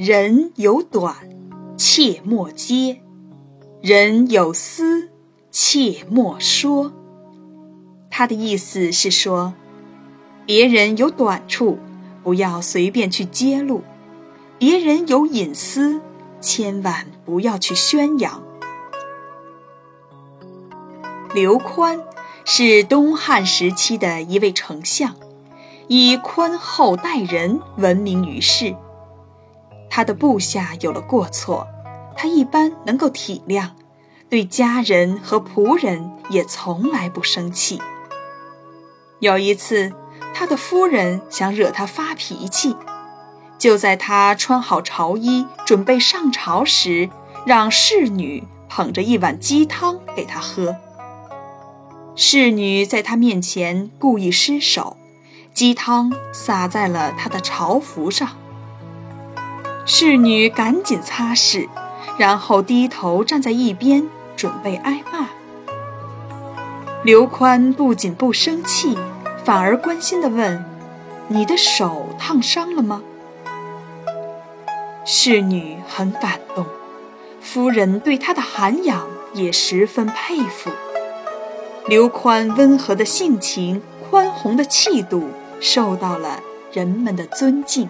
人有短，切莫揭；人有私，切莫说。他的意思是说，别人有短处，不要随便去揭露；别人有隐私，千万不要去宣扬。刘宽是东汉时期的一位丞相，以宽厚待人闻名于世。他的部下有了过错，他一般能够体谅，对家人和仆人也从来不生气。有一次，他的夫人想惹他发脾气，就在他穿好朝衣准备上朝时，让侍女捧着一碗鸡汤给他喝。侍女在他面前故意失手，鸡汤洒在了他的朝服上。侍女赶紧擦拭，然后低头站在一边准备挨骂。刘宽不仅不生气，反而关心地问：“你的手烫伤了吗？”侍女很感动，夫人对她的涵养也十分佩服。刘宽温和的性情、宽宏的气度，受到了人们的尊敬。